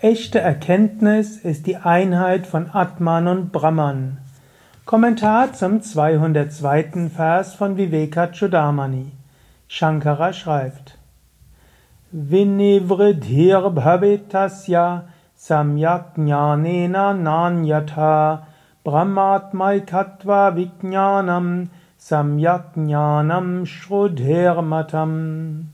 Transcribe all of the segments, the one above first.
Echte Erkenntnis ist die Einheit von Atman und Brahman. Kommentar zum 202. Vers von Vivekachudamani. Shankara schreibt: Vinivridhir bhavetasya samyaknyanena nanyatha brahmatmaikatva vijnanam samyaknyanam shrudhermatam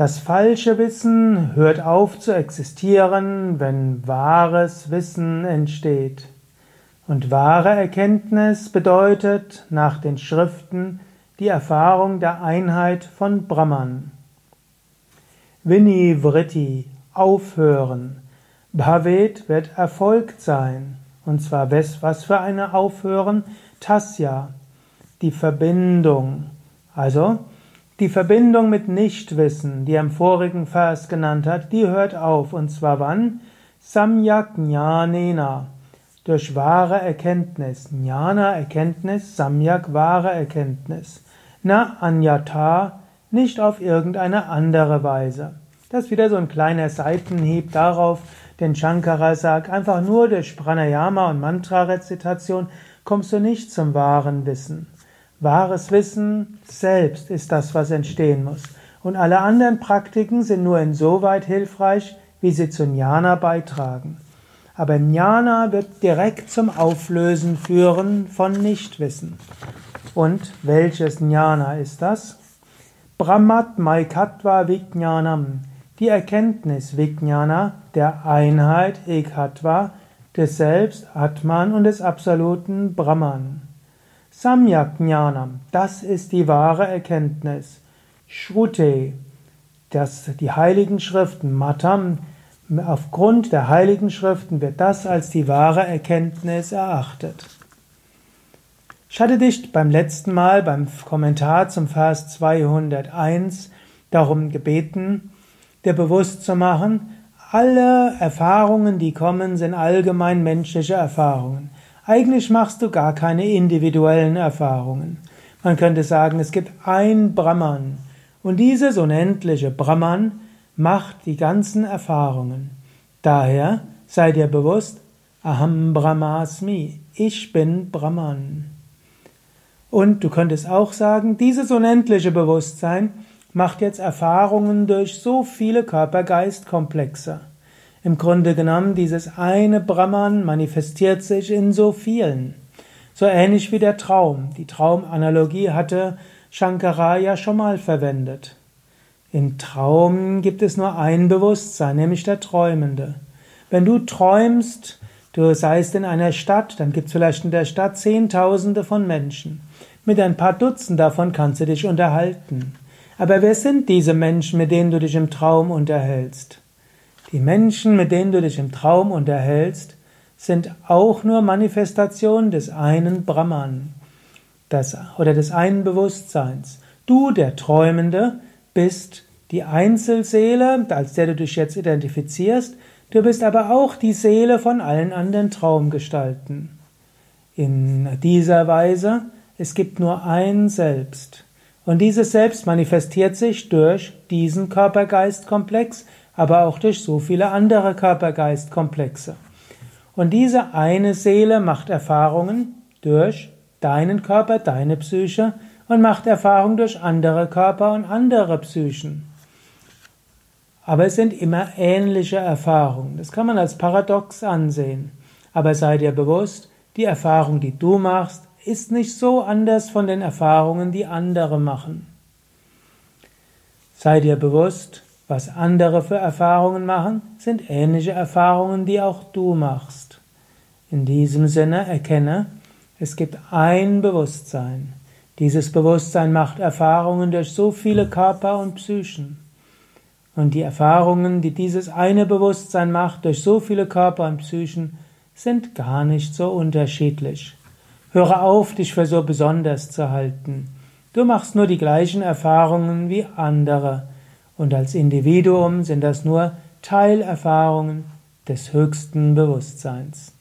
das falsche Wissen hört auf zu existieren, wenn wahres Wissen entsteht. Und wahre Erkenntnis bedeutet nach den Schriften die Erfahrung der Einheit von Brahman. Vinivritti, aufhören. Bhavet wird erfolgt sein. Und zwar was für eine Aufhören? Tasya, die Verbindung. Also, die Verbindung mit Nichtwissen, die er im vorigen Vers genannt hat, die hört auf. Und zwar wann? Samyak Jnanena. Durch wahre Erkenntnis. Jnana Erkenntnis, Samyak wahre Erkenntnis. Na Anyata, nicht auf irgendeine andere Weise. Das ist wieder so ein kleiner Seitenhieb darauf, denn Shankara sagt, einfach nur durch Pranayama und Mantra-Rezitation kommst du nicht zum wahren Wissen. Wahres Wissen selbst ist das, was entstehen muss. Und alle anderen Praktiken sind nur insoweit hilfreich, wie sie zu Jnana beitragen. Aber Jnana wird direkt zum Auflösen führen von Nichtwissen. Und welches Jnana ist das? Brahmat Maikatva Vijnanam, die Erkenntnis Vijnana der Einheit Ekatva, des Selbst Atman und des absoluten Brahman. Samyak Jnanam, das ist die wahre Erkenntnis. Shrute, das, die heiligen Schriften, Matam, aufgrund der heiligen Schriften wird das als die wahre Erkenntnis erachtet. Ich hatte dich beim letzten Mal beim Kommentar zum Vers 201 darum gebeten, dir bewusst zu machen, alle Erfahrungen, die kommen, sind allgemein menschliche Erfahrungen. Eigentlich machst du gar keine individuellen Erfahrungen. Man könnte sagen, es gibt ein Brahman und dieses unendliche Brahman macht die ganzen Erfahrungen. Daher sei dir bewusst, Aham Brahmasmi, ich bin Brahman. Und du könntest auch sagen, dieses unendliche Bewusstsein macht jetzt Erfahrungen durch so viele Körper-Geist-Komplexe. Im Grunde genommen, dieses eine Brahman manifestiert sich in so vielen. So ähnlich wie der Traum. Die Traumanalogie hatte Shankara ja schon mal verwendet. Im Traum gibt es nur ein Bewusstsein, nämlich der Träumende. Wenn du träumst, du seist in einer Stadt, dann gibt es vielleicht in der Stadt Zehntausende von Menschen. Mit ein paar Dutzend davon kannst du dich unterhalten. Aber wer sind diese Menschen, mit denen du dich im Traum unterhältst? Die Menschen, mit denen du dich im Traum unterhältst, sind auch nur Manifestationen des einen Brahman das, oder des einen Bewusstseins. Du, der Träumende, bist die Einzelseele, als der du dich jetzt identifizierst, du bist aber auch die Seele von allen anderen Traumgestalten. In dieser Weise, es gibt nur ein Selbst. Und dieses Selbst manifestiert sich durch diesen Körper-Geist-Komplex, aber auch durch so viele andere Körper-Geist-Komplexe. Und diese eine Seele macht Erfahrungen durch deinen Körper, deine Psyche und macht Erfahrungen durch andere Körper und andere Psychen. Aber es sind immer ähnliche Erfahrungen. Das kann man als paradox ansehen. Aber sei dir bewusst, die Erfahrung, die du machst, ist nicht so anders von den Erfahrungen, die andere machen. Sei dir bewusst, was andere für Erfahrungen machen, sind ähnliche Erfahrungen, die auch du machst. In diesem Sinne erkenne, es gibt ein Bewusstsein. Dieses Bewusstsein macht Erfahrungen durch so viele Körper und Psychen. Und die Erfahrungen, die dieses eine Bewusstsein macht durch so viele Körper und Psychen, sind gar nicht so unterschiedlich. Höre auf, dich für so besonders zu halten. Du machst nur die gleichen Erfahrungen wie andere. Und als Individuum sind das nur Teilerfahrungen des höchsten Bewusstseins.